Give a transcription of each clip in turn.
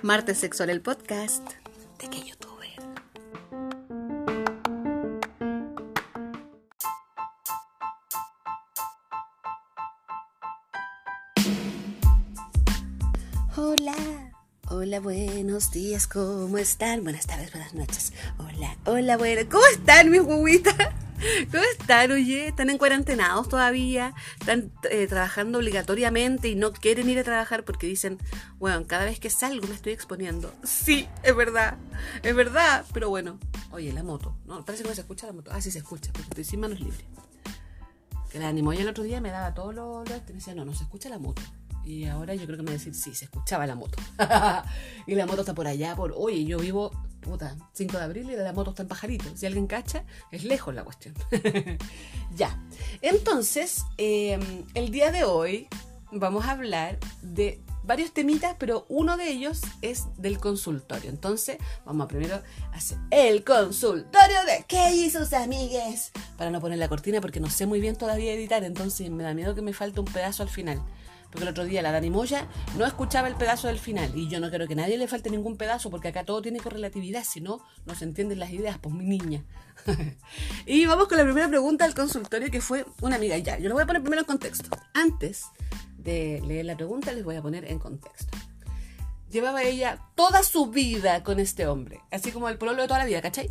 Martes Sexual, el podcast de que youtuber. Hola, hola, buenos días, ¿cómo están? Buenas tardes, buenas noches. Hola, hola, bueno, ¿cómo están mis huevitas? ¿Cómo están, oye? ¿Están en cuarentenados todavía? ¿Están eh, trabajando obligatoriamente y no quieren ir a trabajar porque dicen, bueno, cada vez que salgo me estoy exponiendo? Sí, es verdad, es verdad, pero bueno. Oye, la moto, ¿no? Parece que no se escucha la moto. Ah, sí se escucha, porque estoy sin manos libres. Que la animó el otro día me daba todo lo, lo me decía, no, no se escucha la moto. Y ahora yo creo que me va a decir, sí, se escuchaba la moto. y la moto está por allá, por, oye, yo vivo puta, 5 de abril y la moto está en pajarito. Si alguien cacha, es lejos la cuestión. ya. Entonces, em, el día de hoy vamos a hablar de varios temitas, pero uno de ellos es del consultorio. Entonces, vamos a hacer el consultorio de ¿Qué hizo sus amigues? Para no poner la cortina porque no sé muy bien todavía editar, entonces me da miedo que me falte un pedazo al final. Porque el otro día la Dani Moya no escuchaba el pedazo del final. Y yo no quiero que nadie le falte ningún pedazo, porque acá todo tiene correlatividad, si no, no se entienden las ideas, pues mi niña. y vamos con la primera pregunta del consultorio, que fue una amiga. Ya, yo lo voy a poner primero en contexto. Antes de leer la pregunta, les voy a poner en contexto. Llevaba ella toda su vida con este hombre, así como el pueblo de toda la vida, ¿cachai?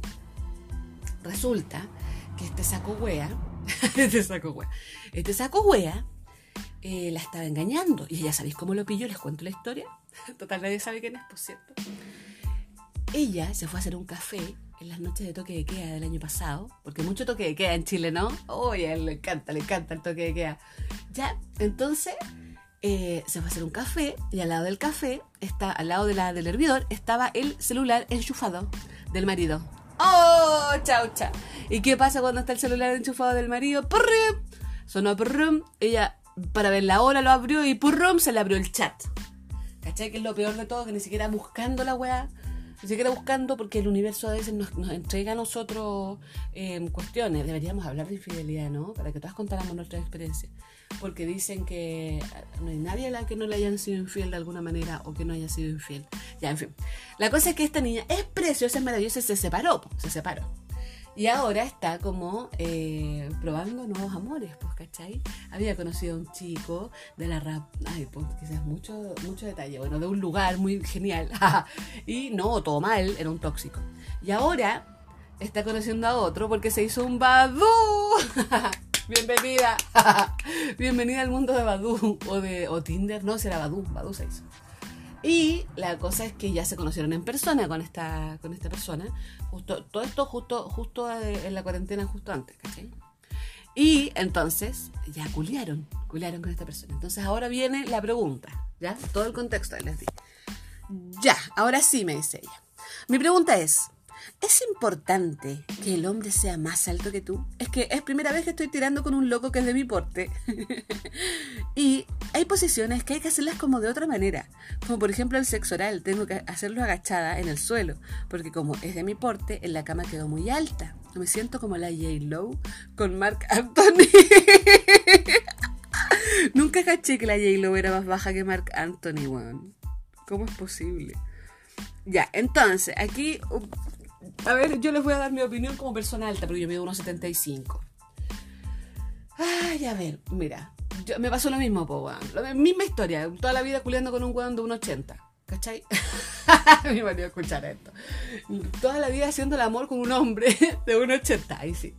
Resulta que este saco wea, este saco wea, este saco wea eh, la estaba engañando. Y ya sabéis cómo lo pilló, les cuento la historia. Total, nadie sabe quién es, por cierto. Ella se fue a hacer un café en las noches de toque de queda del año pasado, porque mucho toque de queda en Chile, ¿no? Oye, le encanta, le encanta el toque de queda. Ya, entonces eh, se fue a hacer un café y al lado del café, está, al lado de la, del hervidor, estaba el celular enchufado del marido. ¡Oh! Chao, chao. ¿Y qué pasa cuando está el celular enchufado del marido? ¡Purrum! Sonó purrum. Ella para ver la hora lo abrió y purrum se le abrió el chat. ¿Cachai? Que es lo peor de todo, que ni siquiera buscando la weá, ni siquiera buscando porque el universo a veces nos, entrega a nosotros em, cuestiones. Deberíamos hablar de infidelidad, ¿no? Para que todas contáramos nuestra experiencia. Porque dicen que no hay nadie a la que no le hayan sido infiel de alguna manera o que no haya sido infiel. Ya, en fin. La cosa es que esta niña es preciosa, es maravillosa, se separó, se separó. Y ahora está como eh, probando nuevos amores, pues, ¿cachai? Había conocido a un chico de la rap, ay, pues quizás mucho, mucho detalle, bueno, de un lugar muy genial. y no, todo mal, era un tóxico. Y ahora está conociendo a otro porque se hizo un Badu. Bienvenida. Bienvenida al mundo de Badu o de o Tinder, no, será Badu, Badu se hizo. Y la cosa es que ya se conocieron en persona con esta, con esta persona. Justo, todo esto justo, justo en la cuarentena, justo antes, ¿cachai? Y entonces ya culiaron, culiaron con esta persona. Entonces ahora viene la pregunta, ¿ya? Todo el contexto les di. Ya, ahora sí me dice ella. Mi pregunta es, ¿Es importante que el hombre sea más alto que tú? Es que es primera vez que estoy tirando con un loco que es de mi porte. y hay posiciones que hay que hacerlas como de otra manera. Como por ejemplo el sexo oral, tengo que hacerlo agachada en el suelo. Porque como es de mi porte, en la cama quedó muy alta. Me siento como la J-Lo con Mark Anthony. Nunca caché que la J-Lo era más baja que Mark Anthony, weón. ¿Cómo es posible? Ya, entonces, aquí a ver, yo les voy a dar mi opinión como persona alta, porque yo mido 1,75. Ay, a ver, mira. me pasó lo mismo, po, weón. La misma historia. Toda la vida culiando con un weón de 1,80. ¿Cachai? Mi marido escuchar esto. Toda la vida haciendo el amor con un hombre de 1,80. Ahí sí.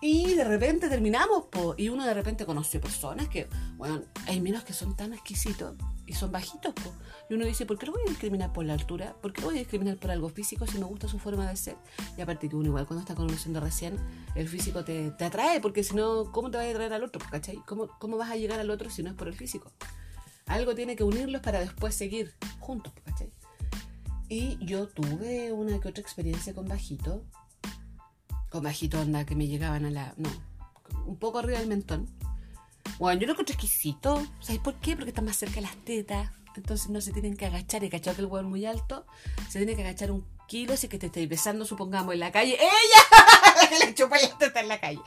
Y de repente terminamos, po, y uno de repente conoció personas que, bueno, hay menos que son tan exquisitos y son bajitos, po. Y uno dice, ¿por qué lo voy a discriminar por la altura? ¿Por qué voy a discriminar por algo físico si me gusta su forma de ser? Y aparte que uno igual cuando está conociendo recién, el físico te, te atrae, porque si no, ¿cómo te va a atraer al otro? ¿Cachai? ¿Cómo, ¿Cómo vas a llegar al otro si no es por el físico? Algo tiene que unirlos para después seguir juntos, ¿cachai? Y yo tuve una que otra experiencia con bajito, con bajito onda que me llegaban a la... No, un poco arriba del mentón. Bueno, yo lo encontré exquisito. ¿Sabes por qué? Porque está más cerca de las tetas. Entonces no se tienen que agachar. Y cachado que el hueón muy alto, se tiene que agachar un kilo. Así que te estoy besando, supongamos, en la calle. ¡Ella! la que le chupa la teta en la calle.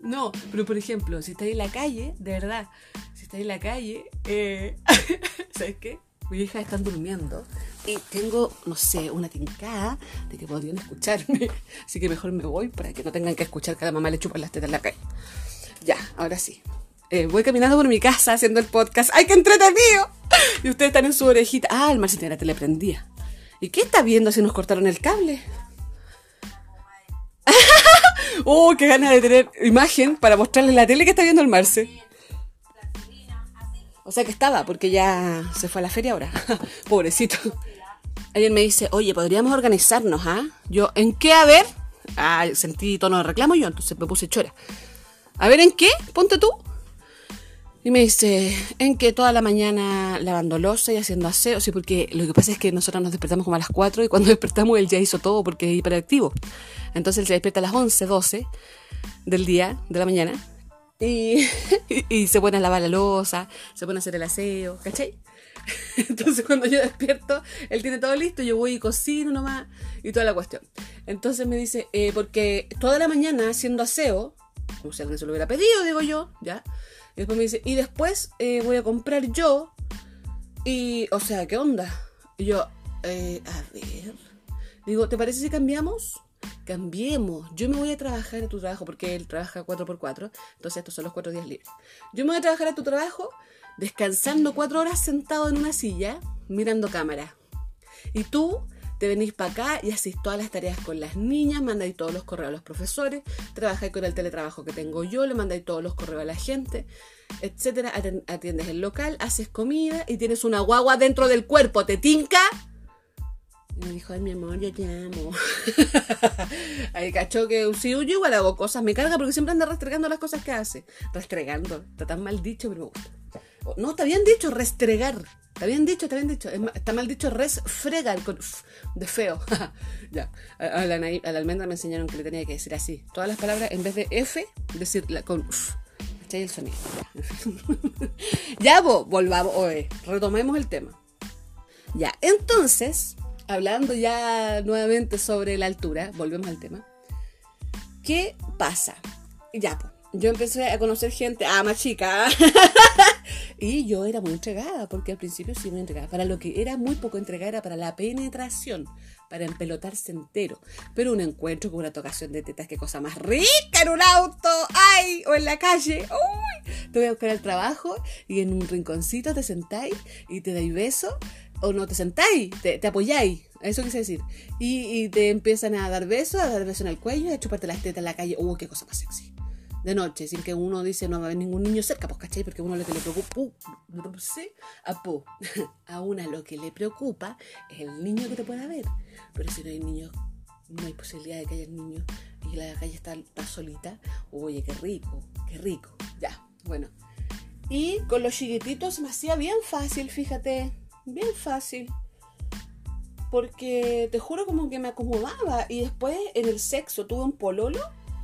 No, pero por ejemplo, si estáis en la calle, de verdad, si estáis en la calle, eh, ¿sabes qué? Mi hija están durmiendo tengo, no sé, una tincada de que podrían escucharme. Así que mejor me voy para que no tengan que escuchar que mamá le chupan las tetas en la calle. Ya, ahora sí. Eh, voy caminando por mi casa haciendo el podcast. ¡Ay, qué entretenido! Y ustedes están en su orejita. Ah, el Marcito era tele prendía. ¿Y qué está viendo si nos cortaron el cable? ¡Oh, qué ganas de tener imagen para mostrarle la tele que está viendo el Marce! O sea que estaba, porque ya se fue a la feria ahora. Pobrecito. Alguien me dice, oye, podríamos organizarnos, ¿ah? Yo, ¿en qué? A ver. Ah, sentí tono de reclamo yo, entonces me puse chora. A ver, ¿en qué? Ponte tú. Y me dice, en que toda la mañana lavando losa y haciendo aseo. Sí, porque lo que pasa es que nosotros nos despertamos como a las 4 y cuando despertamos él ya hizo todo porque es hiperactivo. Entonces él se despierta a las 11, 12 del día, de la mañana. Y, y, se pone a lavar la losa, se pone a hacer el aseo, ¿cachai? Entonces cuando yo despierto, él tiene todo listo, yo voy y cocino nomás y toda la cuestión. Entonces me dice, eh, porque toda la mañana haciendo aseo, como si alguien se lo hubiera pedido, digo yo, ¿ya? Y después me dice, y después eh, voy a comprar yo. Y, o sea, ¿qué onda? Y yo, eh, a ver. Digo, ¿te parece si cambiamos? Cambiemos. Yo me voy a trabajar a tu trabajo, porque él trabaja 4x4. Entonces estos son los cuatro días libres. Yo me voy a trabajar a tu trabajo descansando cuatro horas sentado en una silla, mirando cámara. Y tú te venís para acá y hacéis todas las tareas con las niñas, mandáis todos los correos a los profesores, trabajáis con el teletrabajo que tengo yo, le mandáis todos los correos a la gente, etcétera, atiendes el local, haces comida y tienes una guagua dentro del cuerpo, ¿te tinca? Y me dijo, ay mi amor, yo te amo. Ahí cachó que si yo igual hago cosas, me carga porque siempre anda restregando las cosas que hace. Restregando, está tan mal dicho, pero me gusta. No, está bien dicho, restregar. Está bien dicho, está bien dicho. está mal dicho resfregar con de feo. ya. A, la, almendra me enseñaron que le tenía que decir así. Todas las palabras, en vez de F, decirla con f. el sonido? Ya, volvamos, oye, retomemos el tema. Ya, entonces, hablando ya nuevamente sobre la altura, volvemos al tema. ¿Qué pasa? Ya, yo empecé a conocer gente, ah, más chica, y yo era muy entregada, porque al principio sí muy entregada. Para lo que era muy poco entregada era para la penetración, para empelotarse entero. Pero un encuentro con una tocación de tetas, qué cosa más rica en un auto, ay, o en la calle, uy, te voy a buscar al trabajo y en un rinconcito te sentáis y te dais beso, o no te sentáis, te, apoyáis. Eso quise decir. Y, y, te empiezan a dar besos, a dar besos en el cuello, a chuparte las tetas en la calle. Uy, qué cosa más sexy de noche, sin que uno dice no va a haber ningún niño cerca, pues cachai, porque uno lo que le preocupa, a, a una lo que le preocupa es el niño que te pueda ver, pero si no hay niños, no hay posibilidad de que haya niños y la calle está, está solita, oye, qué rico, qué rico, ya, bueno. Y con los chiquititos me hacía bien fácil, fíjate, bien fácil. Porque te juro como que me acomodaba. Y después en el sexo tuve un pololo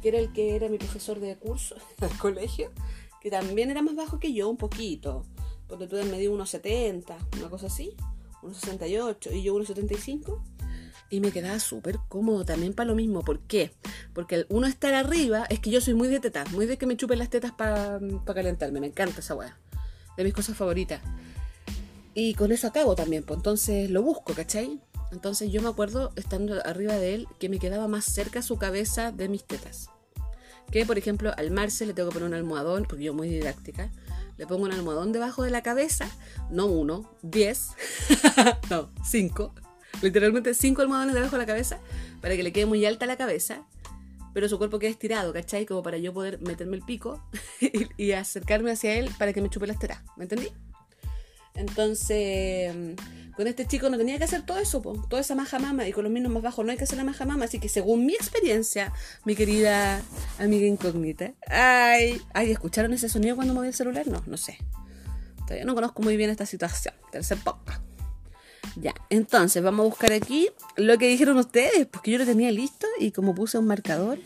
que era el que era mi profesor de curso al colegio, que también era más bajo que yo, un poquito. Porque tú me dio unos 70, una cosa así, unos 68 y yo unos 75. Y me quedaba súper cómodo también para lo mismo. ¿Por qué? Porque uno estar arriba es que yo soy muy de tetas, muy de que me chupen las tetas para calentarme. Me encanta esa weá. De mis cosas favoritas. Y con eso acabo también, pues entonces lo busco, ¿cachai? Entonces yo me acuerdo, estando arriba de él, que me quedaba más cerca su cabeza de mis tetas que por ejemplo al Marce le tengo que poner un almohadón, porque yo muy didáctica, le pongo un almohadón debajo de la cabeza, no uno, diez, no, cinco, literalmente cinco almohadones debajo de la cabeza, para que le quede muy alta la cabeza, pero su cuerpo quede estirado, ¿cachai? Como para yo poder meterme el pico y, acercarme hacia él para que me chupe las tetas, ¿me entendí? Entonces con este chico no tenía que hacer todo eso, toda esa maja mama, y con los mismos más bajos no hay que hacer la maja mama, así que según mi experiencia, mi querida amiga incógnita, ay, ay, ¿escucharon ese sonido cuando moví el celular? No, no sé. Todavía no conozco muy bien esta situación. Tercer poca. Ya, entonces vamos a buscar aquí lo que dijeron ustedes, porque yo lo tenía listo y como puse un marcador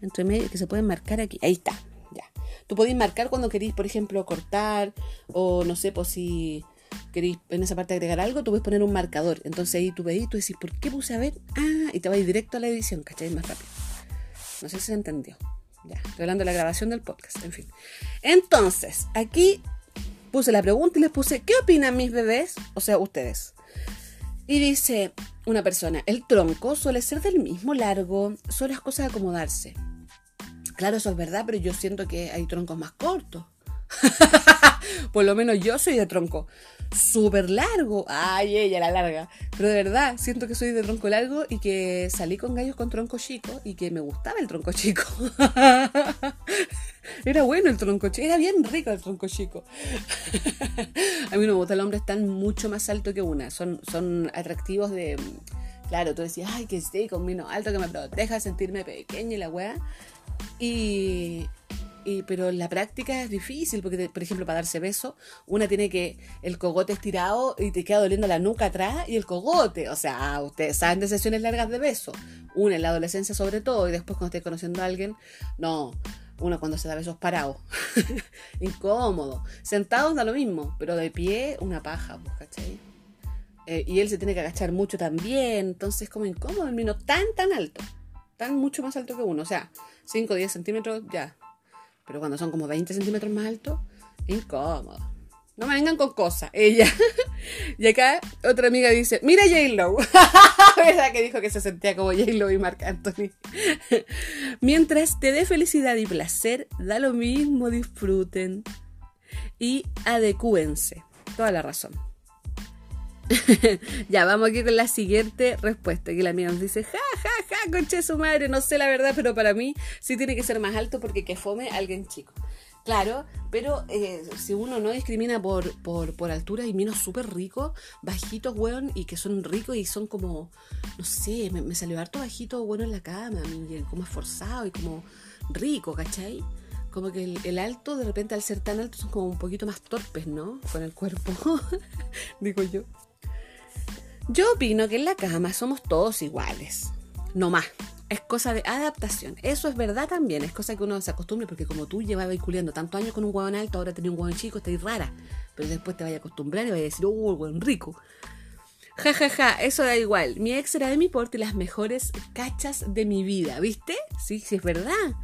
entre medio que se puede marcar aquí, ahí está, ya. Tú podéis marcar cuando queréis, por ejemplo, cortar o no sé, pues si queréis en esa parte agregar algo, tú puedes poner un marcador. Entonces ahí tú veis, tú decís, ¿por qué puse a ver? Ah, y te vas directo a la edición, ¿cachai? Más rápido. No sé si se entendió. Ya, estoy hablando de la grabación del podcast, en fin. Entonces, aquí puse la pregunta y les puse, ¿qué opinan mis bebés? O sea, ustedes. Y dice una persona, el tronco suele ser del mismo largo, son las cosas de acomodarse. Claro, eso es verdad, pero yo siento que hay troncos más cortos. Por lo menos yo soy de tronco súper largo. Ay, ella la larga. Pero de verdad, siento que soy de tronco largo y que salí con gallos con tronco chico y que me gustaba el tronco chico. era bueno el tronco chico, era bien rico el tronco chico. A mí no me gusta, el hombre están mucho más alto que una. Son, son atractivos de. Claro, tú decías, ay, que esté con vino alto que me proteja, sentirme pequeña y la weá. Y, pero en la práctica es difícil, porque, por ejemplo, para darse beso, una tiene que el cogote estirado y te queda doliendo la nuca atrás y el cogote. O sea, ustedes saben de sesiones largas de beso. Una en la adolescencia sobre todo, y después cuando estés conociendo a alguien, no. Uno cuando se da besos parado. Incómodo. Sentado da lo mismo, pero de pie una paja, pues, ¿cachai? Eh, y él se tiene que agachar mucho también, entonces como incómodo el vino tan, tan alto. Tan mucho más alto que uno. O sea, 5 o 10 centímetros, ya, pero cuando son como 20 centímetros más altos, incómodo. No me vengan con cosas. Ella. y acá otra amiga dice, mira J-Lo. ¿Verdad que dijo que se sentía como J-Lo y Marc Anthony? Mientras te dé felicidad y placer, da lo mismo, disfruten. Y adecúense. Toda la razón. ya, vamos aquí con la siguiente respuesta. Que la mía nos dice, ja, ja, ja, conche su madre, no sé la verdad, pero para mí sí tiene que ser más alto porque que fome alguien chico. Claro, pero eh, si uno no discrimina por, por, por altura, hay minos súper ricos, bajitos, weón, y que son ricos y son como, no sé, me, salió harto bajito, bueno, en la cama, como esforzado y como rico, ¿cachai? Como que el, alto, de repente, al ser tan alto, son como un poquito más torpes, ¿no? Con el cuerpo, digo yo. Yo opino que en la cama somos todos iguales. No más. Es cosa de adaptación. Eso es verdad también. Es cosa que uno se acostumbre porque como tú llevabas culiando tantos años con un huevón alto, ahora tenés un huevón chico, estás rara. Pero después te vaya a acostumbrar y vaya a decir, oh, huevón rico. Ja, ja, ja, eso da igual. Mi ex era de mi porte y las mejores cachas de mi vida, ¿viste? Sí, sí, es verdad.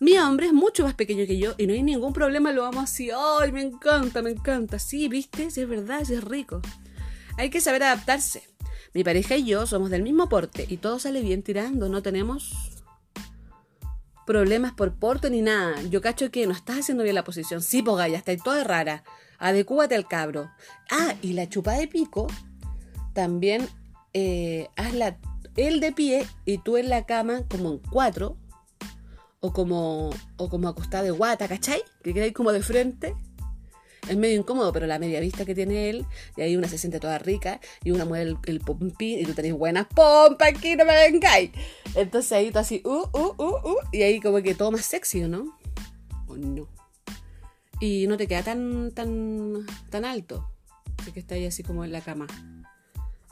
Mi hombre es mucho más pequeño que yo y no hay ningún problema, lo vamos así. ¡Ay, me encanta, me encanta! Sí, ¿viste? Sí, es verdad, sí es rico. Hay que saber adaptarse. Mi pareja y yo somos del mismo porte y todo sale bien tirando, no tenemos problemas por porte ni nada. Yo cacho que no estás haciendo bien la posición. Sí, ya está toda rara. Adecúate al cabro. Ah, y la chupa de pico, también eh, hazla él de pie y tú en la cama como en cuatro. O como, o como acostada de guata, ¿cachai? Que quedáis como de frente es medio incómodo, pero la media vista que tiene él, y ahí una se siente toda rica, y una mueve el, pompín, y tú tenés buenas pompas aquí, no me vengáis. Entonces ahí tú así, uh, uh, uh, uh, y ahí como que todo más sexy, ¿no? ¿O no? Y no te queda tan, tan, tan alto, así que está ahí así como en la cama.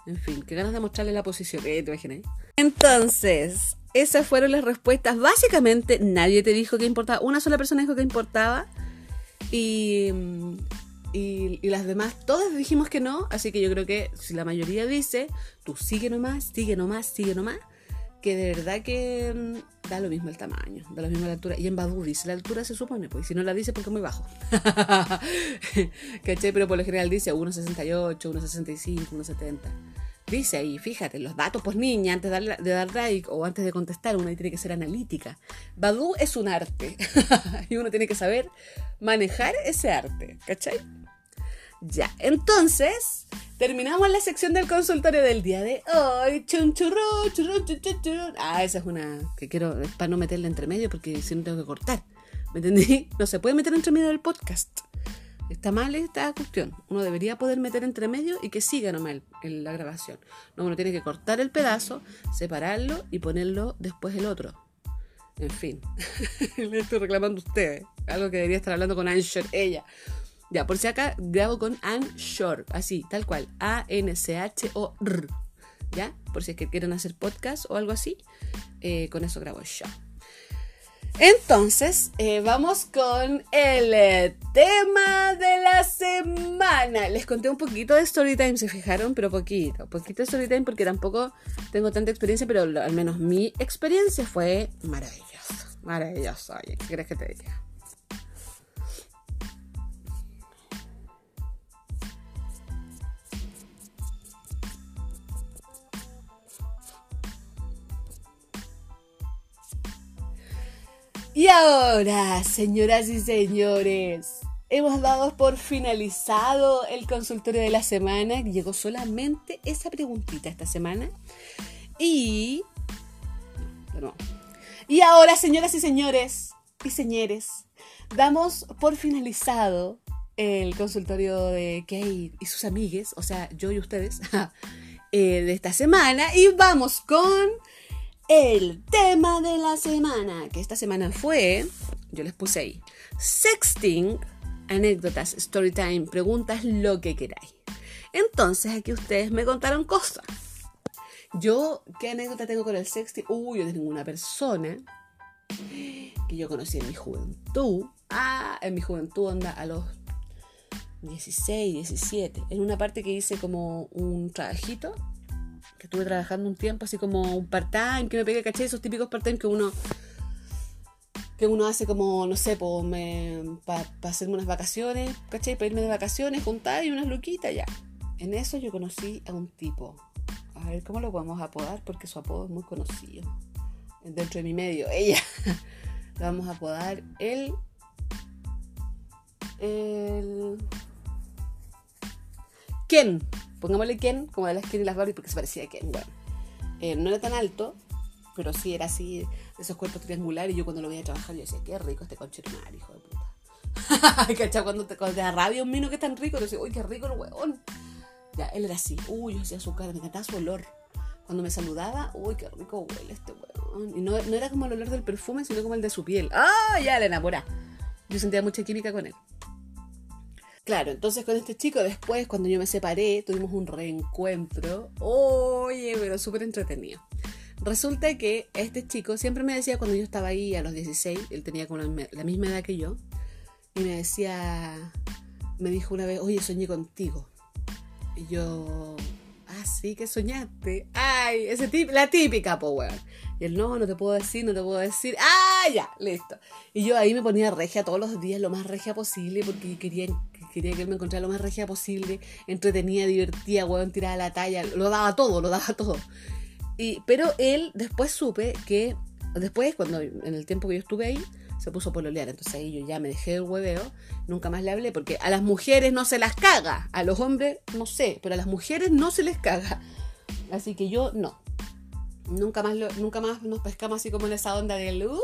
En fin, qué ganas de mostrarle la posición, ¿eh? ¿Te imaginas? Entonces, esas fueron las respuestas. Básicamente, nadie te dijo que importaba. Una sola persona dijo que importaba. Y, y, las demás, todas dijimos que no, así que yo creo que si la mayoría dice, tú sigue nomás, sigue nomás, sigue nomás, que de verdad que mm, da lo mismo el tamaño, da lo mismo la altura. Y en Badu dice la altura, se supone, pues si no la dice porque es muy bajo. ¿Cachai? Pero por lo general dice 1,68, 1,65, 1,70 dice ahí, fíjate, los datos, pues niña, antes de dar, like o antes de contestar, uno tiene que ser analítica. Badu es un arte y uno tiene que saber manejar ese arte, ¿cachai? Ya, entonces, terminamos la sección del consultorio del día de hoy. Chun, churro, churro, chun, Ah, esa es una que quiero, es para no meterla entre medio porque si no tengo que cortar. ¿Me entendí? No se puede meter entre medio del podcast. Está mal esta cuestión. Uno debería poder meter entre medio y que siga nomás la grabación. No, uno tiene que cortar el pedazo, separarlo y ponerlo después el otro. En fin, le estoy reclamando a ustedes. Algo que debería estar hablando con Anshore, ella. Ya, por si acá grabo con Anshore, así, tal cual. A-N-C-H-O-R. ¿Ya? Por si es que quieren hacer podcast o algo así, eh, con eso grabo yo. Entonces, eh, vamos con el eh, tema de la semana. Les conté un poquito de Storytime, se fijaron, pero poquito. Poquito de Storytime porque tampoco tengo tanta experiencia, pero al menos mi experiencia fue maravillosa. Maravillosa. Oye, ¿qué crees que te diga? Y ahora, señoras y señores, hemos dado por finalizado el consultorio de la semana. Llegó solamente esa preguntita esta semana. Y... Y ahora, señoras y señores, y señores, damos por finalizado el consultorio de Kate y sus amigues, o sea, yo y ustedes, eh, de esta semana. Y vamos con el tema de la semana, que esta semana fue, yo les puse ahí, sexting, anécdotas, story time, preguntas, lo que queráis. Entonces aquí ustedes me contaron cosas. Yo, ¿qué anécdota tengo con el sexting? Uy, yo tengo una persona que yo conocí en mi juventud. Ah, en mi juventud anda a los 16, 17. En una parte que hice como un trabajito estuve trabajando un tiempo así como un part-time, que me pegué, caché esos típicos part-time que uno que uno hace como, no sé, para hacerme unas vacaciones, ¿cachai? Para irme de vacaciones, juntar y unas luquitas ya. En eso yo conocí a un tipo. A ver, ¿cómo lo podemos apodar? Porque su apodo es muy conocido. Dentro de mi medio. Ella. lo vamos a apodar el... El... Ken pongámosle Ken, como de las Ken y las Barbie, porque se parecía a Ken. Bueno, eh, no era tan alto, pero sí era así, esos cuerpos triangulares. Y yo cuando lo veía trabajar, yo decía, qué rico este conchetumar, hijo de puta. ¿Cachai? Cuando te, cuando te rabia un mino que tan rico, yo decía, uy, qué rico el hueón. Ya, él era así, uy, yo hacía su cara, me encantaba su olor. Cuando me saludaba, uy, qué rico huele este hueón. Y no, no era como el olor del perfume, sino como el de su piel. ¡Ah! Ya, le enamora. Yo sentía mucha química con él. Claro, entonces con este chico después, cuando yo me separé, tuvimos un reencuentro. Oye, pero súper entretenido. Resulta que este chico siempre me decía cuando yo estaba ahí a los 16, él tenía como la misma edad que yo, y me decía, me dijo una vez, oye, soñé contigo. Y yo, ah, sí, que soñaste. Ay, ese tip, la típica, po, weón. Y él, no, no te puedo decir, no te puedo decir. Ah, ya, listo. Y yo ahí me ponía regia todos los días, lo más regia posible, porque quería quería que él me encontrara lo más regia posible, entretenida, divertida, weón, tiraba la talla, lo daba todo, lo daba todo. Y, pero él, después supe que, después, cuando en el tiempo que yo estuve ahí, se puso a pololear. Entonces ahí yo ya me dejé el hueveo, nunca más le hablé, porque a las mujeres no se las caga, a los hombres no sé, pero a las mujeres no se les caga. Así que yo no. Nunca más, nunca más nos pescamos así como en esa onda del... Uh,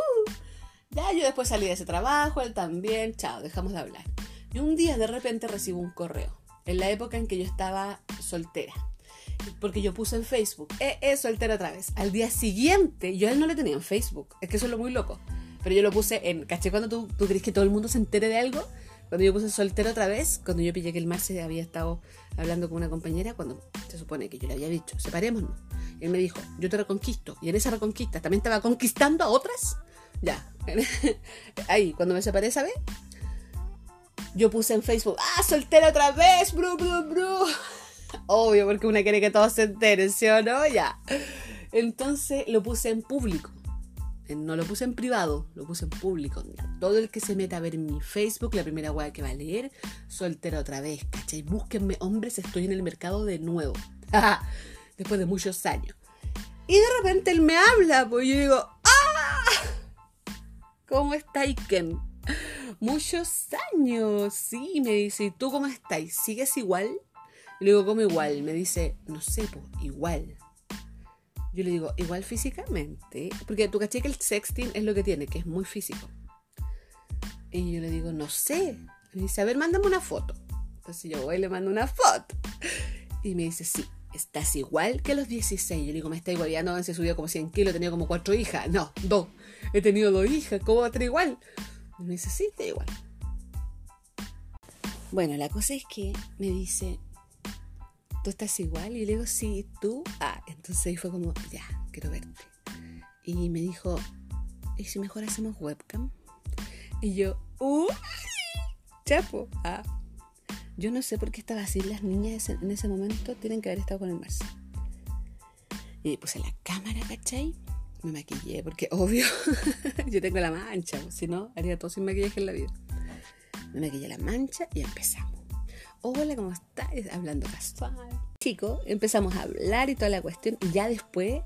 ya yo después salí de ese trabajo, él también, chao, dejamos de hablar. Y un día de repente recibo un correo, en la época en que yo estaba soltera. Porque yo puse en Facebook, eh, eh, soltera otra vez. Al día siguiente, yo a él no le tenía en Facebook, es que eso es lo muy loco. Pero yo lo puse en, ¿caché? Cuando tú, tú crees que todo el mundo se entere de algo, cuando yo puse soltera otra vez, cuando yo pillé que el mar se había estado hablando con una compañera, cuando se supone que yo le había dicho, separémonos. Él me dijo, yo te reconquisto. Y en esa reconquista también estaba conquistando a otras. Ya. Ahí, cuando me separé, ¿sabes? yo puse en Facebook, ah, soltera otra vez, bru, bru, bru. Obvio, porque una quiere que todos se enteren, ¿sí o no? Ya. Entonces lo puse en público. No lo puse en privado, lo puse en público. Todo el que se meta a ver mi Facebook, la primera weá que va a leer, soltera otra vez, ¿cachai? Búsquenme, hombres, estoy en el mercado de nuevo. Después de muchos años. Y de repente él me habla, pues yo digo, ¡ah! ¿Cómo está Iken? Muchos años, sí, me dice, ¿y tú cómo estás? ¿Sigues igual? le digo, ¿cómo igual? Me dice, no sé, pues, igual. Yo le digo, igual físicamente, porque tú caché que el sexting es lo que tiene, que es muy físico. Y yo le digo, no sé. Me dice, a ver, mándame una foto. Entonces yo voy y le mando una foto. Y me dice, sí, estás igual que los 16. Yo le digo, me está igualando, se subió como 100 kilos, tenía como cuatro hijas. No, dos. He tenido dos hijas, ¿cómo va a estar igual? me dice, sí, está igual. Bueno, la cosa es que me dice, ¿tú estás igual? Y le digo, sí, ¿tú? Ah, entonces ahí fue como, ya, quiero verte. Y me dijo, ¿y si mejor hacemos webcam? Y yo, ¡uy! Chapo, ah. Yo no sé por qué estaba así. Las niñas en ese momento tienen que haber estado con el Marce. Y puse la cámara, ¿cachai? Me maquillé, porque obvio, yo tengo la mancha, si no, haría todo sin maquillaje en la vida. Me maquillé la mancha y empezamos. Hola, ¿cómo estás? Hablando casual. Chico, empezamos a hablar y toda la cuestión. Y ya después,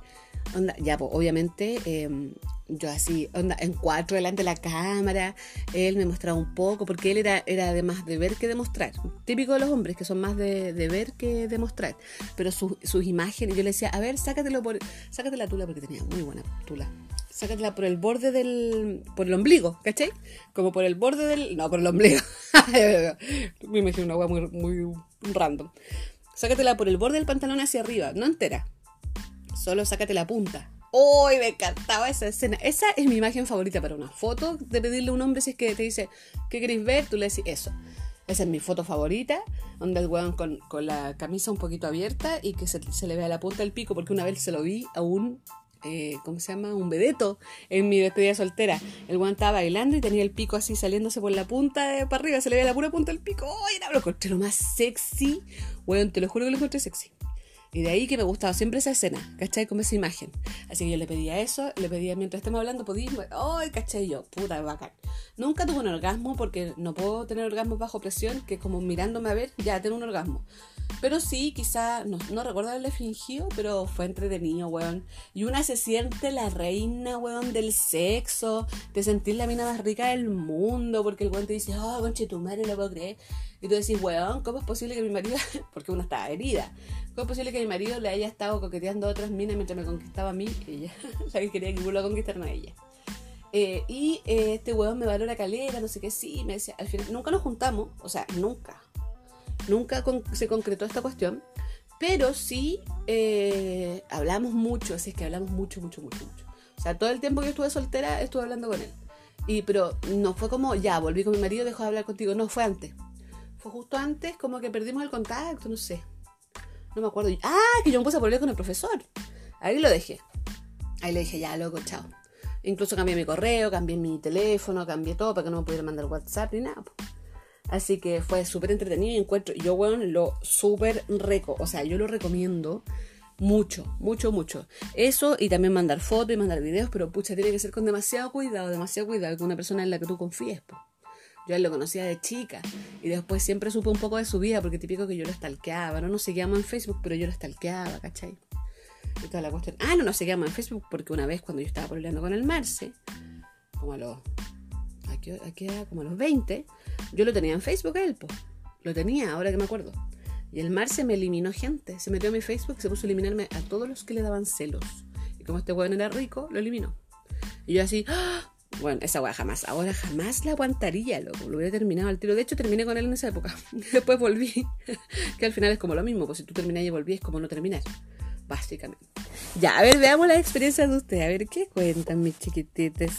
onda, ya, pues, obviamente, em, yo así, onda, en cuatro delante de la cámara, él me mostraba un poco, porque él era, era de más de ver que demostrar. Típico de los hombres, que son más de, ver que demostrar. Pero sus imágenes, yo le decía, a ver, sácatelo por, sácate la tula, porque tenía muy buena tula. Sácatela por el borde del, por el ombligo, ¿cachai? Como por el borde del, no, por el ombligo. me imagino una hueá muy, muy random. Sácatela por el borde del pantalón hacia arriba, no entera. Solo sácate la punta ¡Uy, me encantaba esa escena! Esa es mi imagen favorita para una foto, de pedirle a un hombre si es que te dice, ¿qué queréis ver? Tú le decís eso. Esa es mi foto favorita, donde el weón con, la camisa un poquito abierta y que se, le vea la punta del pico, porque una vez se lo vi a un, eh, ¿cómo se llama? Un vedeto en mi despedida soltera. El weón estaba bailando y tenía el pico así saliéndose por la punta de para arriba, se le veía la pura punta del pico. ¡Uy, era lo encontré lo más sexy! Weón, te lo juro que lo encontré sexy. Y de ahí que me gustaba siempre esa escena, ¿cachai? Como esa imagen. Así que yo le pedía eso, le pedía mientras estemos hablando, podía, ¡ay, cachai! Yo, puta, bacán. Nunca tuve un orgasmo porque no puedo tener orgasmos bajo presión, que como mirándome a ver, ya tengo un orgasmo. Pero sí, quizá, no, no recuerdo haberle fingido, pero fue entretenido, weón. Y una se siente la reina, weón, del sexo, de sentir la mina más rica del mundo, porque el weón te dice, oh, conche tu madre, no puedo creer. Y tú decís, weón, ¿cómo es posible que mi marido, porque uno estaba herida, ¿cómo es posible que mi marido le haya estado coqueteando a otras minas mientras me conquistaba a mí? Ella, la que quería que vuelva a conquistarme a ella. Eh, y eh, este weón me valora calera, no sé qué, sí, me decía, al final, nunca nos juntamos, o sea, nunca, nunca se concretó esta cuestión, pero sí eh, hablamos mucho, así es que hablamos mucho, mucho, mucho, mucho. O sea, todo el tiempo que estuve soltera estuve hablando con él. Y, pero no fue como, ya, volví con mi marido, dejó de hablar contigo, no, fue antes fue justo antes, como que perdimos el contacto, no sé. No me acuerdo. Ah, que yo me puse a volver con el profesor. Ahí lo dejé. Ahí le dije, ya, loco, chao. Incluso cambié mi correo, cambié mi teléfono, cambié todo para que no me pudiera mandar WhatsApp ni nada. Así que fue súper entretenido y encuentro, yo, bueno, lo súper reco, o sea, yo lo recomiendo mucho, mucho, mucho. Eso y también mandar fotos y mandar videos, pero pucha, tiene que ser con demasiado cuidado, demasiado cuidado con una persona en la que tú confíes. pues. Yo él lo conocía de chica y después siempre supe un poco de su vida porque típico que yo lo stalkeaba. No nos seguíamos en Facebook, pero yo lo stalkeaba, ¿cachai? Y toda la cuestión. Ah, no nos seguíamos en Facebook porque una vez cuando yo estaba peleando con el Marce, como a los. Aquí, aquí era como a los 20, yo lo tenía en Facebook él, pues. Lo tenía, ahora que me acuerdo. Y el Marce me eliminó gente. Se metió a mi Facebook y se puso a eliminarme a todos los que le daban celos. Y como este weón era rico, lo eliminó. Y yo así, ¡ah! Bueno, esa weá jamás. Ahora jamás la aguantaría, loco. Lo hubiera terminado al tiro. De hecho, terminé con él en esa época. Después volví. que al final es como lo mismo. Pues si tú terminas y volví, es como no terminar. Básicamente. Ya, a ver, veamos las experiencias de ustedes. A ver, ¿qué cuentan mis chiquitites?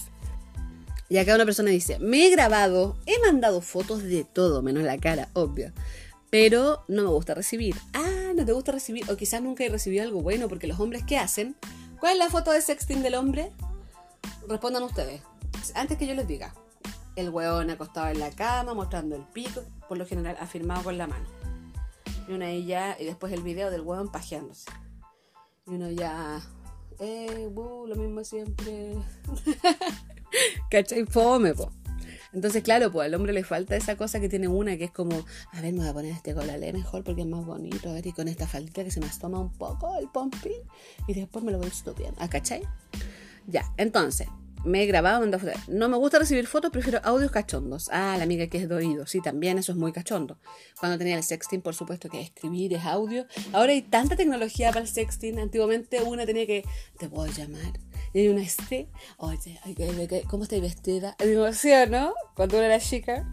Y acá una persona dice, me he grabado, he mandado fotos de todo, menos la cara, obvio. Pero no me gusta recibir. Ah, no te gusta recibir. O quizás nunca he recibido algo bueno, porque los hombres, ¿qué hacen? ¿Cuál es la foto de sexting del hombre? Respondan ustedes antes que yo les diga, el weón acostado en la cama, mostrando el pico, por lo general afirmado con la mano. Y una y ya, y después el video del weón pajeándose. Y uno ya, eh, lo mismo siempre. ¿Cachai? Fome, po. Entonces, claro, pues al hombre le falta esa cosa que tiene una, que es como, a ver, me voy a poner este colalé mejor porque es más bonito, a ver, y con esta faldita que se me toma un poco el pompín, y después me lo voy estupiendo. ¿Ah, cachai? Ya, entonces, me he grabado mandando fotos. No me gusta recibir fotos, prefiero audios cachondos. Ah, la amiga que es de. Sí, también eso es muy cachondo. Cuando tenía el sexting, por supuesto que escribir es audio. Ahora hay tanta tecnología para el sexting. Antiguamente una tenía que, te puedo llamar. Y hay una este, oye, ¿cómo estáis vestida? Me ¿no? Cuando era chica.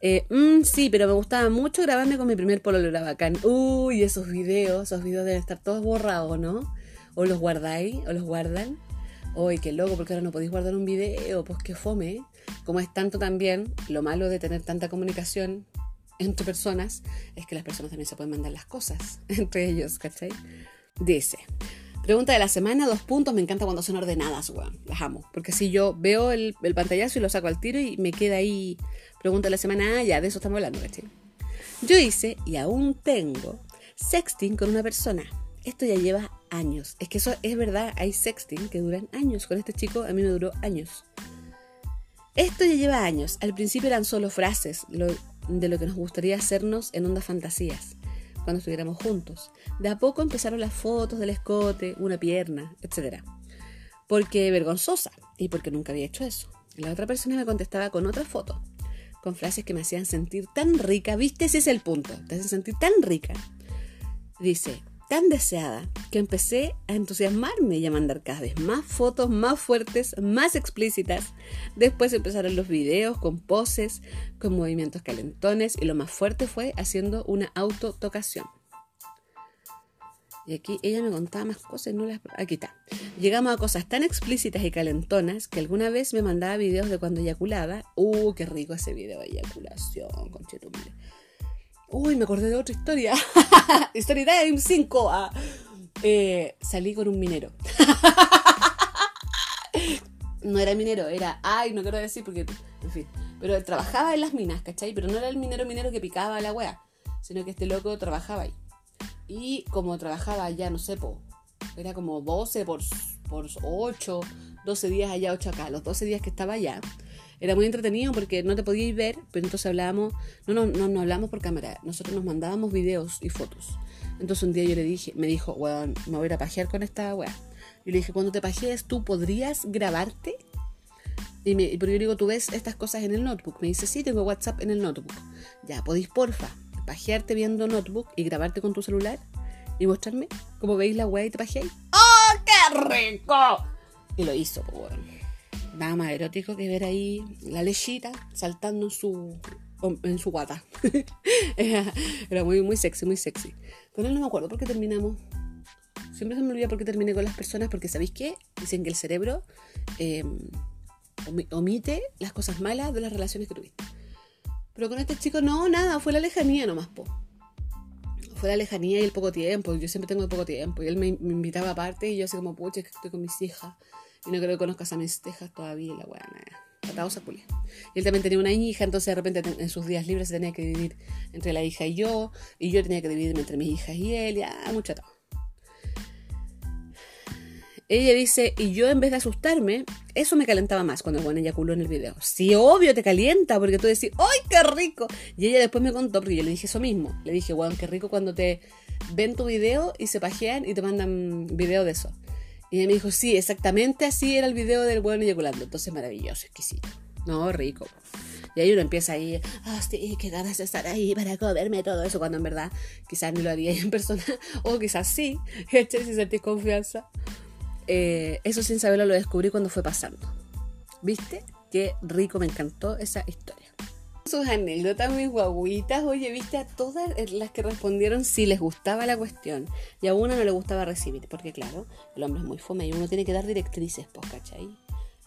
Eh, mm, sí, pero me gustaba mucho grabarme con mi primer polo era bacán. Uy, esos videos, esos videos deben estar todos borrados, ¿no? O los guardáis, o los guardan. Uy, qué loco, porque ahora no podéis guardar un video, pues qué fome. Como es tanto también, lo malo de tener tanta comunicación entre personas es que las personas también se pueden mandar las cosas entre ellos, ¿cachai? Dice, pregunta de la semana, dos puntos, me encanta cuando son ordenadas, weón, las amo. Porque si yo veo el, pantallazo y lo saco al tiro y me queda ahí, pregunta de la semana, ah, ya, de eso estamos hablando, ¿cachai? Yo hice y aún tengo sexting con una persona. Esto ya lleva años. Es que eso es verdad, hay sexting que duran años. Con este chico a mí me duró años. Esto ya lleva años. Al principio eran solo frases de lo que nos gustaría hacernos en ondas fantasías, cuando estuviéramos juntos. De a poco empezaron las fotos del escote, una pierna, etc. Porque vergonzosa y porque nunca había hecho eso. La otra persona me contestaba con otra foto, con frases que me hacían sentir tan rica. ¿Viste? Ese es el punto. Te hacen sentir tan rica. Dice, tan deseada que empecé a entusiasmarme y a mandar cada vez más fotos más fuertes, más explícitas. Después empezaron los videos con poses, con movimientos calentones y lo más fuerte fue haciendo una autotocación. Y aquí ella me contaba más cosas no las... Aquí está. Llegamos a cosas tan explícitas y calentonas que alguna vez me mandaba videos de cuando eyaculaba. ¡Uh, qué rico ese video de eyaculación, conchetumare! Uy, me acordé de otra historia. Story Time 5. Ah. Eh, salí con un minero. no era minero, era. Ay, no quiero decir porque. En fin. Pero trabajaba en las minas, ¿cachai? Pero no era el minero minero que picaba la wea. Sino que este loco trabajaba ahí. Y como trabajaba ya, no sé, po, era como 12 por, por 8, 12 días allá, 8 acá. Los 12 días que estaba allá era muy entretenido porque no te podíais ver, pero entonces hablábamos, no, no, no, no hablamos por cámara, nosotros nos mandábamos videos y fotos. Entonces un día yo le dije, me dijo, weón, me voy a ir a pajear con esta weá. Y le dije, cuando te pajees, ¿tú podrías grabarte? Y me, porque yo digo, ¿tú ves estas cosas en el notebook? Me dice, sí, tengo WhatsApp en el notebook. Ya, ¿podéis, porfa, pajearte viendo notebook y grabarte con tu celular? Y mostrarme cómo veis la weá y te pajeáis. ¡Oh, qué rico! Y lo hizo, pues, nada más erótico que ver ahí la lechita saltando en su, en su guata. era, muy, muy sexy, muy sexy. Con él no me acuerdo por qué terminamos. Siempre se me olvida por qué terminé con las personas, porque ¿sabéis qué? Dicen que el cerebro em, omite las cosas malas de las relaciones que tuviste. Pero con este chico no, nada, fue la lejanía nomás, po. Fue la lejanía y el poco tiempo. Yo siempre tengo poco tiempo. Y él me, me invitaba aparte y yo así como, pucha, que estoy con mis hijas. Y no creo que conozcas a mis tejas todavía, la weá, nada. Y él también tenía una hija, entonces de repente en sus días libres se tenía que dividir entre la hija y yo, y yo tenía que dividirme entre mis hijas y él, ya, mucho atado. Ella dice, y yo en vez de asustarme, eso me calentaba más cuando buen eyaculó en el video. Sí, obvio, te calienta, porque tú decís, ¡ay, qué rico! Y ella después me contó, porque yo le dije eso mismo. Le dije, weón, qué rico cuando te ven tu video y se pajean y te mandan video de eso. Y ella me dijo, sí, exactamente así era el video del bueno eyaculando. Entonces, maravilloso, exquisito. No, rico. Y ahí uno empieza ahí, ah, sí, qué ganas de estar ahí para comerme todo eso, cuando en verdad quizás no lo haría en persona, o quizás sí, si sentís confianza. Eh, eso sin saberlo lo descubrí cuando fue pasando. ¿Viste? Qué rico, me encantó esa historia sus anécdotas, mis guaguitas. Oye, viste a todas las que respondieron si les gustaba la cuestión. Y a una no le gustaba recibir, porque claro, el hombre es muy fome y uno tiene que dar directrices, pues, ¿cachai?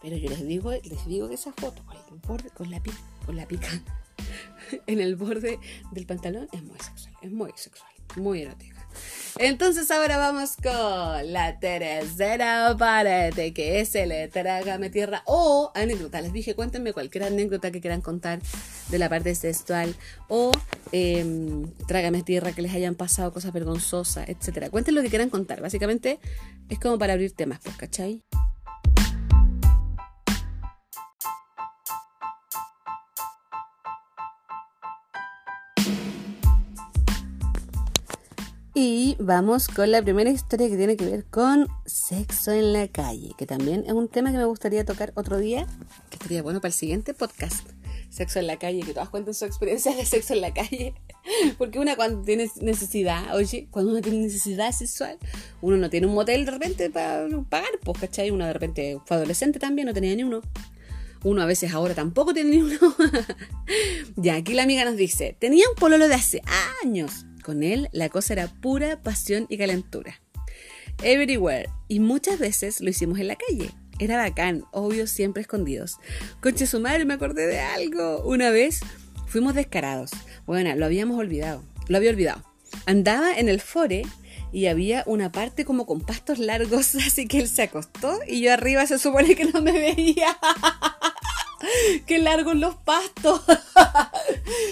Pero yo les digo, les digo que esa foto con, el con con la pica en el borde del pantalón es muy sexual, es muy sexual, muy erótica. Entonces ahora vamos con la tercera parte, que es el Trágame Tierra o anécdota. Les dije, cuéntenme cualquier anécdota que quieran contar de la parte sexual o eh, Trágame Tierra, que les hayan pasado cosas vergonzosas, etc. Cuenten lo que quieran contar. Básicamente es como para abrir temas, pues, ¿cachai? Y vamos con la primera historia que tiene que ver con sexo en la calle, que también es un tema que me gustaría tocar otro día, que estaría bueno para el siguiente podcast. Sexo en la calle, que todas cuenten su experiencia de sexo en la calle. Porque una cuando tiene necesidad, oye, cuando uno tiene necesidad sexual, uno no tiene un motel de repente para pagar, pues, ¿cachai? Uno de repente fue adolescente también, no tenía ni uno. Uno a veces ahora tampoco tiene ni uno. ya, aquí la amiga nos dice, tenía un pololo de hace años con él la cosa era pura pasión y calentura. Everywhere. Y muchas veces lo hicimos en la calle. Era bacán, obvio, siempre escondidos. Conche su madre, me acordé de algo. Una vez fuimos descarados. Bueno, lo habíamos olvidado. Lo había olvidado. Andaba en el fore y había una parte como con pastos largos, así que él se acostó y yo arriba se supone que no me veía. ¡Qué largos los pastos!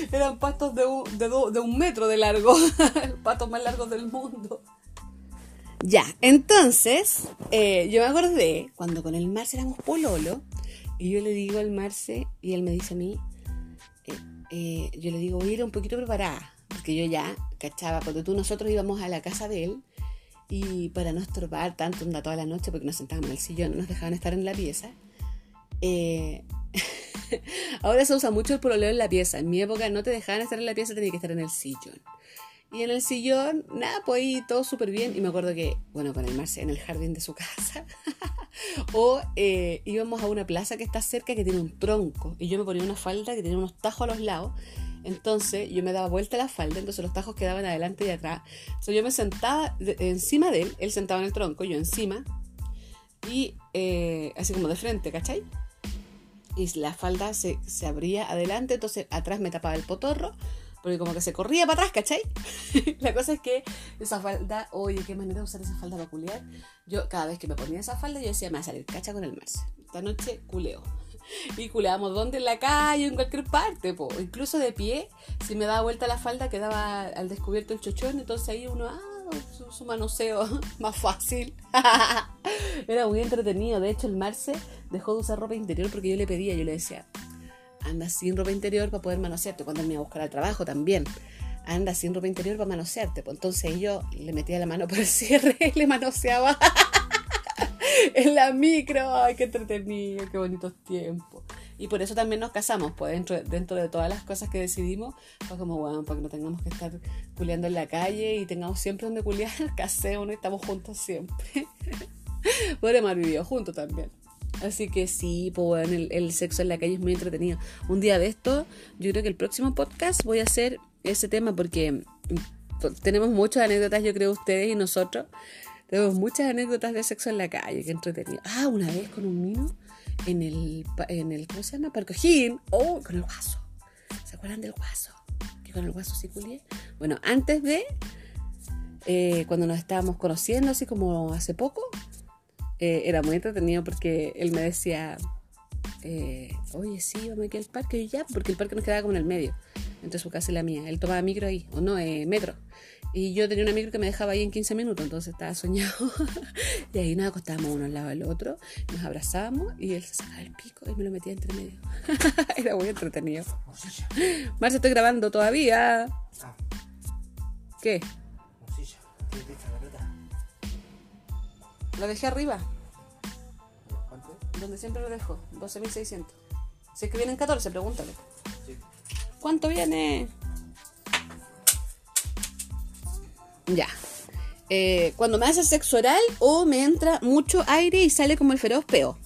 Eran pastos de un, de, de un metro de largo. pastos más largos del mundo. Ya, entonces, eh, yo me acordé cuando con el Marce éramos pololo, y yo le digo al Marce, y él me dice a mí, eh, eh, yo le digo, voy a ir un poquito preparada, porque yo ya cachaba, cuando tú nosotros íbamos a la casa de él, y para no estorbar tanto toda la noche, porque nos sentábamos en el sillón, no nos dejaban estar en la pieza, ahora se usa mucho el pololeo en la pieza, en mi época no te dejaban estar en la pieza, tenías que estar en el sillón. Y en el sillón, nada, pues ahí todo súper bien. Y me acuerdo que, bueno, con el Marce en el jardín de su casa. o eh, íbamos a una plaza que está cerca que tiene un tronco. Y yo me ponía una falda que tenía unos tajos a los lados. Entonces yo me daba vuelta la falda, entonces los tajos quedaban adelante y atrás. Entonces yo me sentaba encima de él, él sentaba en el tronco, yo encima. Y eh, así como de frente, ¿cachai? Y la falda se, se abría adelante, entonces atrás me tapaba el potorro porque como que se corría para atrás, ¿cachai? la cosa es que esa falda, oye, qué manera de usar esa falda peculiar. Yo cada vez que me ponía esa falda, yo decía, me va a salir cacha con el Marce. Esta noche culeo. Y culeamos donde en la calle, en cualquier parte, po. incluso de pie, si me daba vuelta la falda quedaba al descubierto el chochón, entonces ahí uno, ah, su, su manoseo más fácil. Era muy entretenido, de hecho el Marce dejó de usar ropa interior porque yo le pedía, yo le decía, anda sin ropa interior para poder manosearte. Cuando él me iba a buscar al trabajo también. Anda sin ropa interior para manosearte. Pues entonces yo le metía la mano por el cierre y le manoseaba en la micro. Ay, qué entretenido, qué bonitos tiempos. Y por eso también nos casamos, pues dentro, dentro de todas las cosas que decidimos, pues como bueno, para que no tengamos que estar culeando en la calle y tengamos siempre donde culiar, casémonos y estamos juntos siempre. Podemos haber juntos también. Así que sí, pues el, sexo en la calle es muy entretenido. Un día de esto, yo creo que el próximo podcast voy a hacer ese tema porque mm, tenemos muchas anécdotas, yo creo, ustedes y nosotros. Tenemos muchas anécdotas de sexo en la calle, qué entretenido. Ah, una vez con un mino en el, en el ¿cómo se llama? Parcojín. Oh, con el guaso. ¿Se acuerdan del guaso? Que con el guaso sí culié. Bueno, antes de, eh, cuando nos estábamos conociendo, así como hace poco, eh, era muy entretenido porque él me decía, eh, oye, sí, vamos aquí al parque, y ya, porque el parque nos quedaba como en el medio, entre su casa y la mía. Él tomaba micro ahí, o no, eh, metro. Y yo tenía una micro que me dejaba ahí en 15 minutos, entonces estaba soñado. y ahí nos acostábamos uno al lado del otro, nos abrazábamos y él se sacaba el pico y me lo metía entre medio. Era muy entretenido. Marcia, estoy grabando todavía. Ah. ¿Qué? Lo dejé arriba. ¿Cuánto? Donde siempre lo dejo. 12.600. Si es que vienen 14, pregúntale. Sí. ¿Cuánto viene? Ya. Eh, cuando me hace sexo oral o me entra mucho aire y sale como el feroz peo.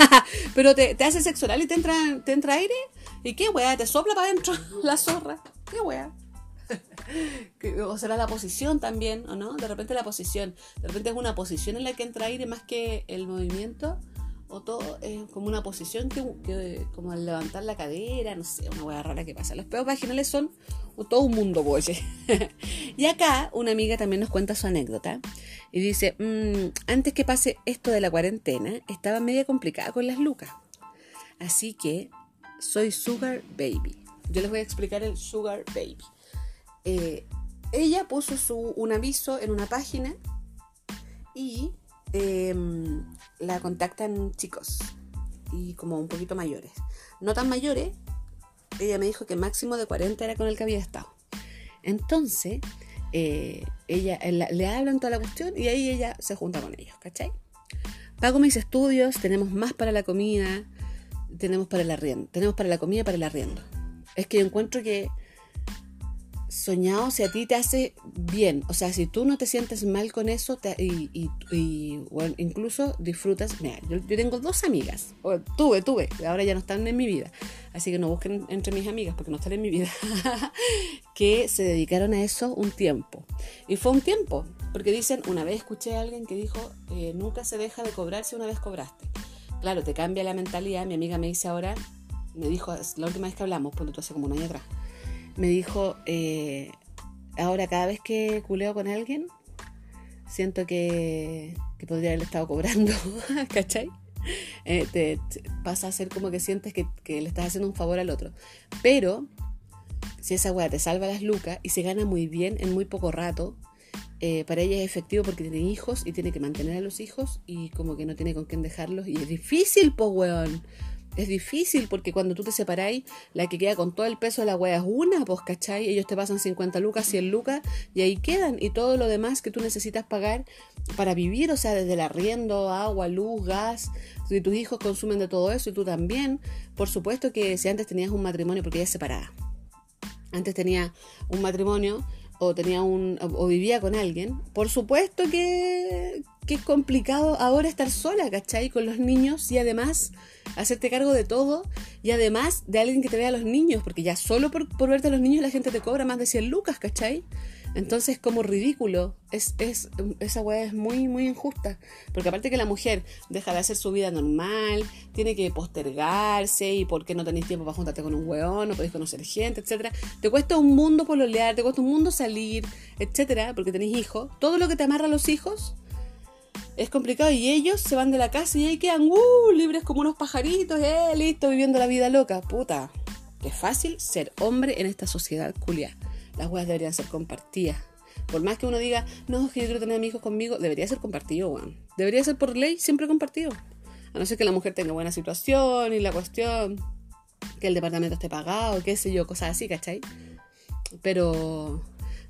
Pero te, te, hace sexo oral y te entra, te entra aire. ¿Y qué weá? Te sopla para adentro la zorra. ¿Qué weá? O será la posición también, ¿o no? De repente la posición, de repente es una posición en la que entra aire más que el movimiento, o todo es como una posición que, como al levantar la cadera, no sé, una hueá rara que pasa. Los peos vaginales son todo un mundo, boye. y acá una amiga también nos cuenta su anécdota y dice, mm, antes que pase esto de la cuarentena, estaba media complicada con las lucas. Así que soy Sugar Baby. Yo les voy a explicar el Sugar Baby. Eh, ella puso su, un aviso en una página y em, la contactan chicos y como un poquito mayores. No tan mayores, ella me dijo que máximo de 40 era con el que había estado. Entonces, eh, ella le hablan toda la cuestión y ahí ella se junta con ellos, ¿cachai? Pago mis estudios, tenemos más para la comida, tenemos para el arriendo, tenemos para la comida para el arriendo. Es que yo encuentro que soñado si a ti te hace bien. O sea, si tú no te sientes mal con eso y, incluso disfrutas. Mira, yo, tengo dos amigas, o tuve, tuve, ahora ya no están en mi vida. Así que no busquen entre mis amigas porque no están en mi vida. que se dedicaron a eso un tiempo. Y fue un tiempo, porque dicen, una vez escuché a alguien que dijo, eh, nunca se deja de cobrar si una vez cobraste. Claro, te cambia la mentalidad. Mi amiga me dice ahora, me dijo la última vez que hablamos, cuando tú hace como un año atrás me dijo, eh, ahora cada vez que culeo con alguien, siento que, podría haberle estado cobrando, ¿cachai? Eh, te, pasa a ser como que sientes que, le estás haciendo un favor al otro. Pero si esa weá te salva las lucas y se gana muy bien en muy poco rato, eh, para ella es efectivo porque tiene hijos y tiene que mantener a los hijos y como que no tiene con quién dejarlos. Y es difícil, po weón. Es difícil porque cuando tú te separáis, la que queda con todo el peso de la wea es una, pues, ¿cachai? Ellos te pasan 50 lucas, 100 lucas y ahí quedan. Y todo lo demás que tú necesitas pagar para vivir, o sea, desde el arriendo, agua, luz, gas, si tus hijos consumen de todo eso y tú también, por supuesto que si antes tenías un matrimonio, porque ella es separada, antes tenía un matrimonio o tenía un o vivía con alguien, por supuesto que, que es complicado ahora estar sola, ¿cachai? Con los niños y además hacerte cargo de todo y además de alguien que te vea a los niños, porque ya solo por, por verte a los niños la gente te cobra más de 100 lucas, ¿cachai? Entonces, como ridículo, es, es, esa weá es muy, muy injusta. Porque aparte que la mujer deja de hacer su vida normal, tiene que postergarse y porque no tenéis tiempo para juntarte con un weón, no podéis conocer gente, etcétera. Te cuesta un mundo pololear, te cuesta un mundo salir, etcétera, porque tenéis hijos. Todo lo que te amarra a los hijos es complicado y ellos se van de la casa y ahí quedan, uh, libres como unos pajaritos, eh, listo, viviendo la vida loca. Puta, qué fácil ser hombre en esta sociedad culia las weas deberían ser compartidas. Por más que uno diga, no, que yo quiero tener a mis hijos conmigo, debería ser compartido, weón. Debería ser por ley siempre compartido. A no ser que la mujer tenga buena situación y la cuestión, que el departamento esté pagado, qué sé yo, cosas así, ¿cachai? Pero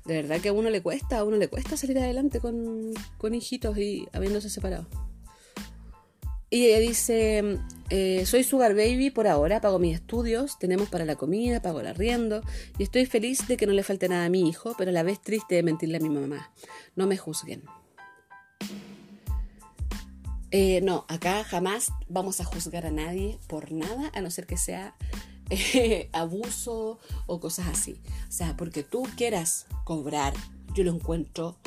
de verdad que a uno le cuesta, a uno le cuesta salir adelante con, con hijitos y habiéndose separado. Y ella dice, eh, soy Sugar Baby por ahora, pago mis estudios, tenemos para la comida, pago el arriendo y estoy feliz de que no le falte nada a mi hijo, pero a la vez triste de mentirle a mi mamá. No me juzguen. Eh, no, acá jamás vamos a juzgar a nadie por nada, a no ser que sea abuso o cosas así. O sea, porque tú quieras cobrar, yo lo encuentro,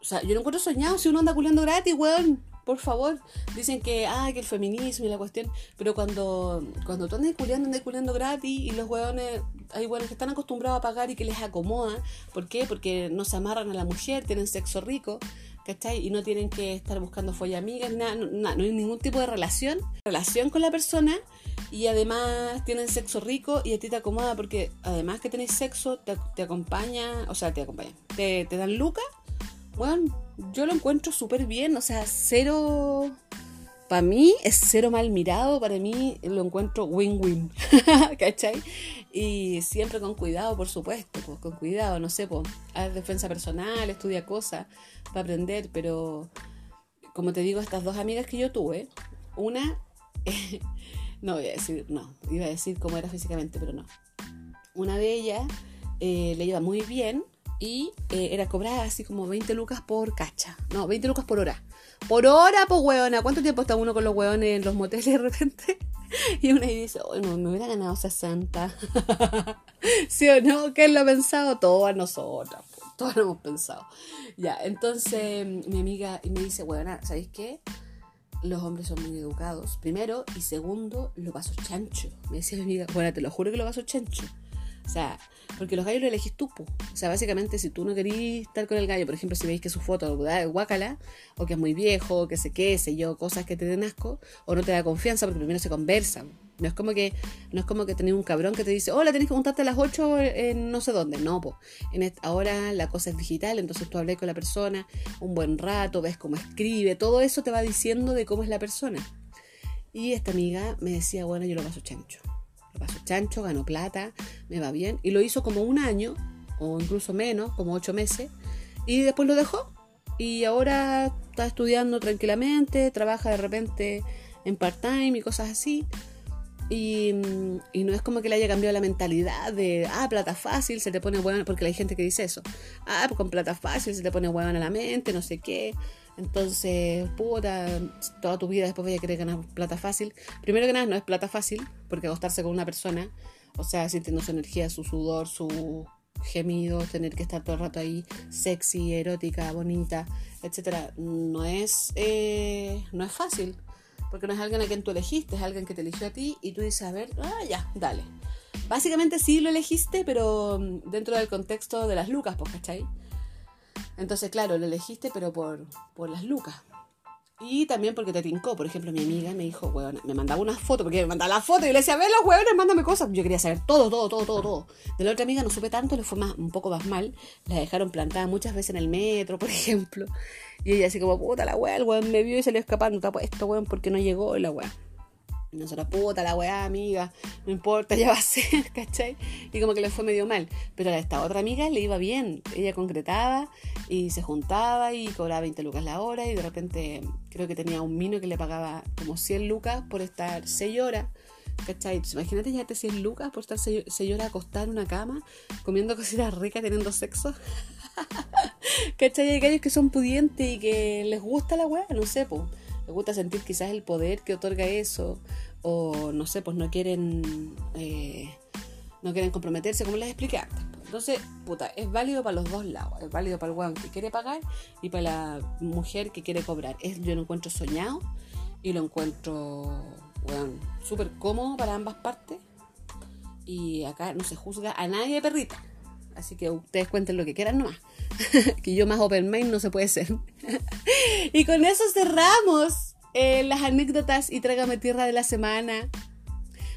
o sea, yo lo encuentro soñado. Si uno anda culiando gratis, weón por favor, dicen que, ah, que el feminismo y la cuestión, pero cuando, cuando tú andas culiando, andas culiando gratis y los hueones, hay hueones que están acostumbrados a pagar y que les acomoda, ¿por qué? Porque no se amarran a la mujer, tienen sexo rico, ¿cachai? Y no tienen que estar buscando folla amigas, nada, no, no, hay ningún tipo de relación, relación con la persona y además tienen sexo rico y a ti te acomoda porque además que tenés sexo, te, acompaña, o sea, te acompaña, te, te dan lucas bueno, yo lo encuentro súper bien, o sea, cero... Para mí es cero mal mirado, para mí lo encuentro win-win, ¿cachai? Y siempre con cuidado, por supuesto, pues con cuidado, no sé, pues, haz defensa personal, estudia cosas para aprender, pero como te digo, estas dos amigas que yo tuve, una, no voy a decir, no, iba a decir cómo era físicamente, pero no. Una de ellas eh, le iba muy bien, y eh, era cobrada así como 20 lucas por cacha. No, 20 lucas por hora. Por hora, pues hueona. ¿Cuánto tiempo está uno con los hueones en los moteles de repente? Y uno ahí dice, oh, no, me hubiera ganado 60. ¿Sí o no? ¿Qué lo ha pensado? Todas nosotras, todas lo hemos pensado. Ya, entonces mi amiga me dice, hueona, ¿sabéis qué? Los hombres son muy educados, primero, y segundo, lo paso chancho. Me decía mi amiga, bueno, te lo juro que lo paso chancho. O sea, porque los gallos lo elegís tú, O sea, básicamente, si tú no querís estar con el gallo, por ejemplo, si veis que su foto es guacala, o que es muy viejo, o que sé qué, sé yo, cosas que te den asco, o no te da confianza, porque primero se conversan. No es como que no es como que tenés un cabrón que te dice, hola, tenés que juntarte a las 8 en no sé dónde. No, po. En ahora la cosa es digital, entonces tú hablas con la persona un buen rato, ves cómo escribe, todo eso te va diciendo de cómo es la persona. Y esta amiga me decía, bueno, yo lo paso chancho pasó chancho, ganó plata, me va bien. Y lo hizo como un año, o incluso menos, como ocho meses, y después lo dejó. Y ahora está estudiando tranquilamente, trabaja de repente en part-time y cosas así. Y, y, no es como que le haya cambiado la mentalidad de, ah, plata fácil, se te pone huevón, porque hay gente que dice eso. Ah, pues con plata fácil se te pone huevón a la mente, no sé qué. Entonces, puta, toda tu vida después voy a querer ganar plata fácil. Primero que nada, no es plata fácil, porque acostarse con una persona, o sea, sintiendo su energía, su sudor, su gemido, tener que estar todo el rato ahí sexy, erótica, bonita, etcétera, no es, eh, no es fácil, porque no es alguien a quien tú elegiste, es alguien que te eligió a ti y tú dices, a ver, ah, ya, dale. Básicamente sí lo elegiste, pero dentro del contexto de las lucas, pues, ¿cachai? Entonces, claro, lo elegiste, pero por, por las lucas. Y también porque te tincó. Por ejemplo, mi amiga me dijo, weón, me mandaba una foto, porque me mandaba la foto y le decía, ve los huevones, mándame cosas. Yo quería saber todo, todo, todo, todo, todo. De la otra amiga no supe tanto, le fue más, un poco más mal. La dejaron plantada muchas veces en el metro, por ejemplo. Y ella así como, puta la weá, el weón me vio y salió escapando, está puesto, porque no llegó la weá. Nosotros, puta la weá, amiga, no importa, ya va a ser, ¿cachai? Y como que le fue medio mal. Pero a esta otra amiga le iba bien. Ella concretaba y se juntaba y cobraba 20 lucas la hora y de repente creo que tenía un mino que le pagaba como 100 lucas por estar 6 horas. ¿Cachai? Imagínate ya te 100 lucas por estar 6 horas acostada en una cama, comiendo cositas ricas, teniendo sexo. ¿Cachai? Hay gallos que son pudientes y que les gusta la weá, no sé, pues les gusta sentir quizás el poder que otorga eso, o no sé, pues no quieren, eh, no quieren comprometerse, como les expliqué antes. Entonces, puta, es válido para los dos lados. Es válido para el weón que quiere pagar y para la mujer que quiere cobrar. Es, yo lo encuentro soñado y lo encuentro, weón, súper cómodo para ambas partes. Y acá no se juzga a nadie perrita. Así que ustedes cuenten lo que quieran nomás. que yo más open mind no se puede ser. y con eso cerramos eh, las anécdotas y trágame tierra de la semana.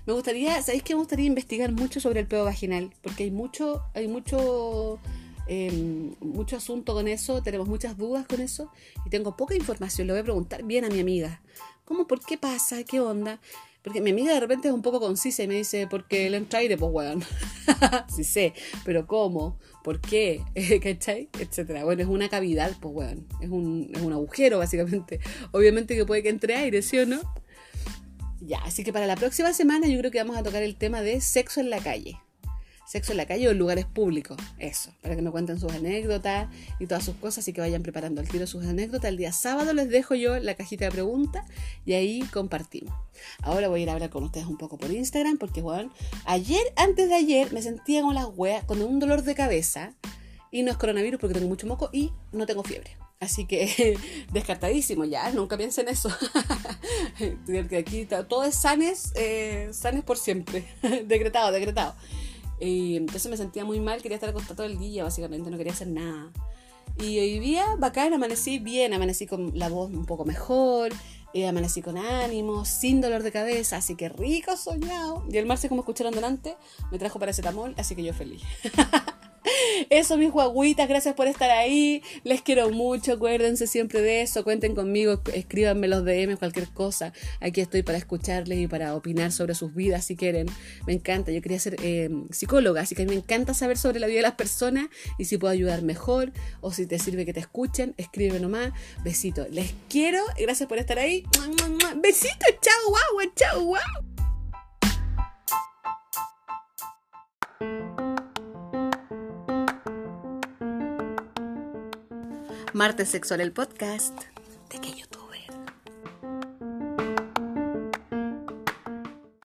Me gustaría, ¿sabéis que me gustaría investigar mucho sobre el pedo vaginal? Porque hay mucho, hay mucho, em, mucho asunto con eso, tenemos muchas dudas con eso y tengo poca información. Le voy a preguntar bien a mi amiga. ¿Cómo? ¿Por qué pasa? ¿Qué onda? Porque mi amiga de repente es un poco concisa y me dice, porque le entra aire, pues weón. sí sé, pero ¿cómo? ¿Por qué? ¿Cachai? Etcétera. Bueno, es una cavidad, pues weón. Es un, es un agujero, básicamente. Obviamente que puede que entre aire, ¿sí o no? Ya, así que para la próxima semana yo creo que vamos a tocar el tema de sexo en la calle sexo en la calle o en lugares públicos. Eso, para que me cuenten sus anécdotas y todas sus cosas y que vayan preparando al tiro sus anécdotas. El día sábado les dejo yo la cajita de preguntas y ahí compartimos. Ahora voy a ir a hablar con ustedes un poco por Instagram porque, bueno, ayer, antes de ayer, me sentía con las weas, con un dolor de cabeza y no es coronavirus porque tengo mucho moco y no tengo fiebre. Así que descartadísimo ya, nunca piensen eso. aquí todo es sanes, eh, sanes por siempre. decretado, decretado. Entonces me sentía muy mal, quería estar acostada todo el día, básicamente, no quería hacer nada. Y hoy día, bacán, amanecí bien, amanecí con la voz un poco mejor, eh, amanecí con ánimo, sin dolor de cabeza, así que rico soñado. Y el martes, como escucharon delante, me trajo paracetamol, así que yo feliz. Eso, mis guaguitas, gracias por estar ahí. Les quiero mucho, acuérdense siempre de eso. Cuenten conmigo, escríbanme los DM, cualquier cosa. Aquí estoy para escucharles y para opinar sobre sus vidas si quieren. Me encanta, yo quería ser eh, psicóloga, así que me encanta saber sobre la vida de las personas y si puedo ayudar mejor o si te sirve que te escuchen, escribe nomás. Besito, les quiero, gracias por estar ahí. Besito, chao, guau, chao, guau. Martes Sexual, el podcast de que YouTube.